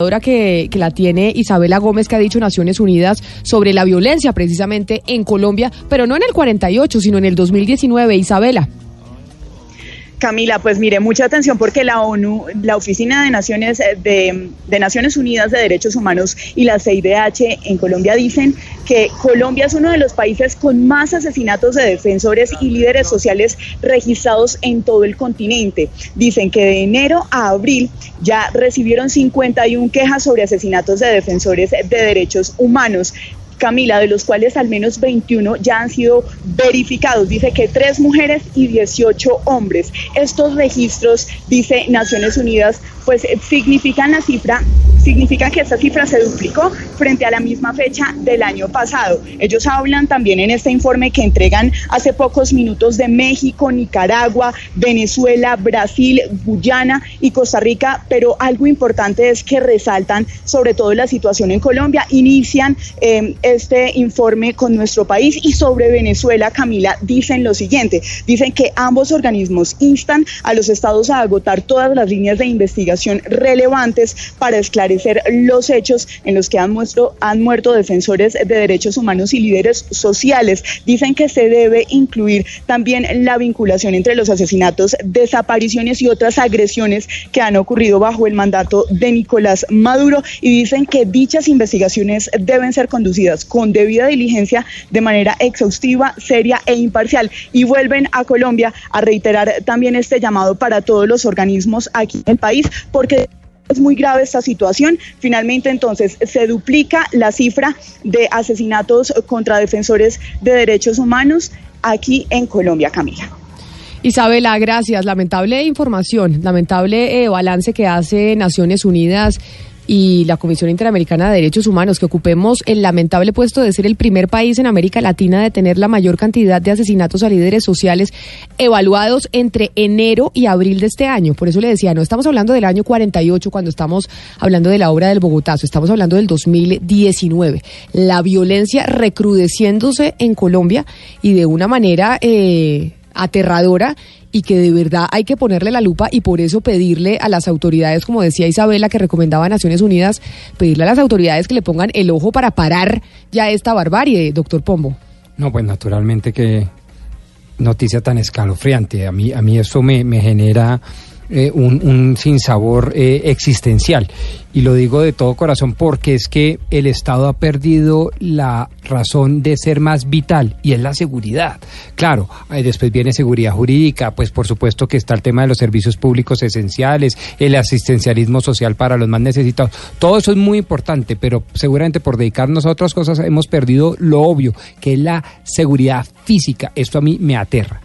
Que, que, la tiene Isabela Gómez, que ha dicho Naciones Unidas sobre la violencia precisamente en Colombia, pero no en el 48, sino en el 2019. Isabela. Camila, pues mire, mucha atención porque la ONU, la Oficina de Naciones eh, de, Naciones Unidas de Derechos Humanos y la CIDH en Colombia dicen que Colombia es uno de los países con más asesinatos de defensores y líderes sociales registrados en todo el continente. Dicen que de enero a abril ya recibieron 51 quejas sobre asesinatos de defensores de derechos humanos. Camila, de los cuales al menos 21 ya han sido verificados. Dice que tres mujeres y 18 hombres. Estos registros, dice Naciones Unidas, pues significan la cifra, significa que esta cifra se duplicó frente a la misma fecha del año pasado. Ellos hablan también en este informe que entregan hace pocos minutos de México, Nicaragua, Venezuela, Brasil, Guyana y Costa Rica, pero algo importante es que resaltan sobre todo la situación en Colombia. Inician eh, este informe con nuestro país y sobre Venezuela, Camila, dicen lo siguiente, dicen que ambos organismos instan a los estados a agotar todas las líneas de investigación relevantes para esclarecer los hechos en los que han, han muerto defensores de derechos humanos y líderes sociales. Dicen que se debe incluir también la vinculación entre los asesinatos, desapariciones y otras agresiones que han ocurrido bajo el mandato de Nicolás Maduro y dicen que dichas investigaciones deben ser conducidas con debida diligencia de manera exhaustiva, seria e imparcial. Y vuelven a Colombia a reiterar también este llamado para todos los organismos aquí en el país, porque es muy grave esta situación. Finalmente, entonces, se duplica la cifra de asesinatos contra defensores de derechos humanos aquí en Colombia, Camila. Isabela, gracias. Lamentable información, lamentable eh, balance que hace Naciones Unidas y la Comisión Interamericana de Derechos Humanos, que ocupemos el lamentable puesto de ser el primer país en América Latina de tener la mayor cantidad de asesinatos a líderes sociales evaluados entre enero y abril de este año. Por eso le decía, no estamos hablando del año 48 cuando estamos hablando de la obra del Bogotazo, estamos hablando del 2019. La violencia recrudeciéndose en Colombia y de una manera eh, aterradora y que de verdad hay que ponerle la lupa y por eso pedirle a las autoridades, como decía Isabela, que recomendaba a Naciones Unidas, pedirle a las autoridades que le pongan el ojo para parar ya esta barbarie, doctor Pombo. No, pues naturalmente que noticia tan escalofriante. A mí, a mí eso me, me genera eh, un, un, sinsabor eh, existencial. Y lo digo de todo corazón porque es que el Estado ha perdido la razón de ser más vital y es la seguridad. Claro, después viene seguridad jurídica, pues por supuesto que está el tema de los servicios públicos esenciales, el asistencialismo social para los más necesitados. Todo eso es muy importante, pero seguramente por dedicarnos a otras cosas hemos perdido lo obvio, que es la seguridad física. Esto a mí me aterra.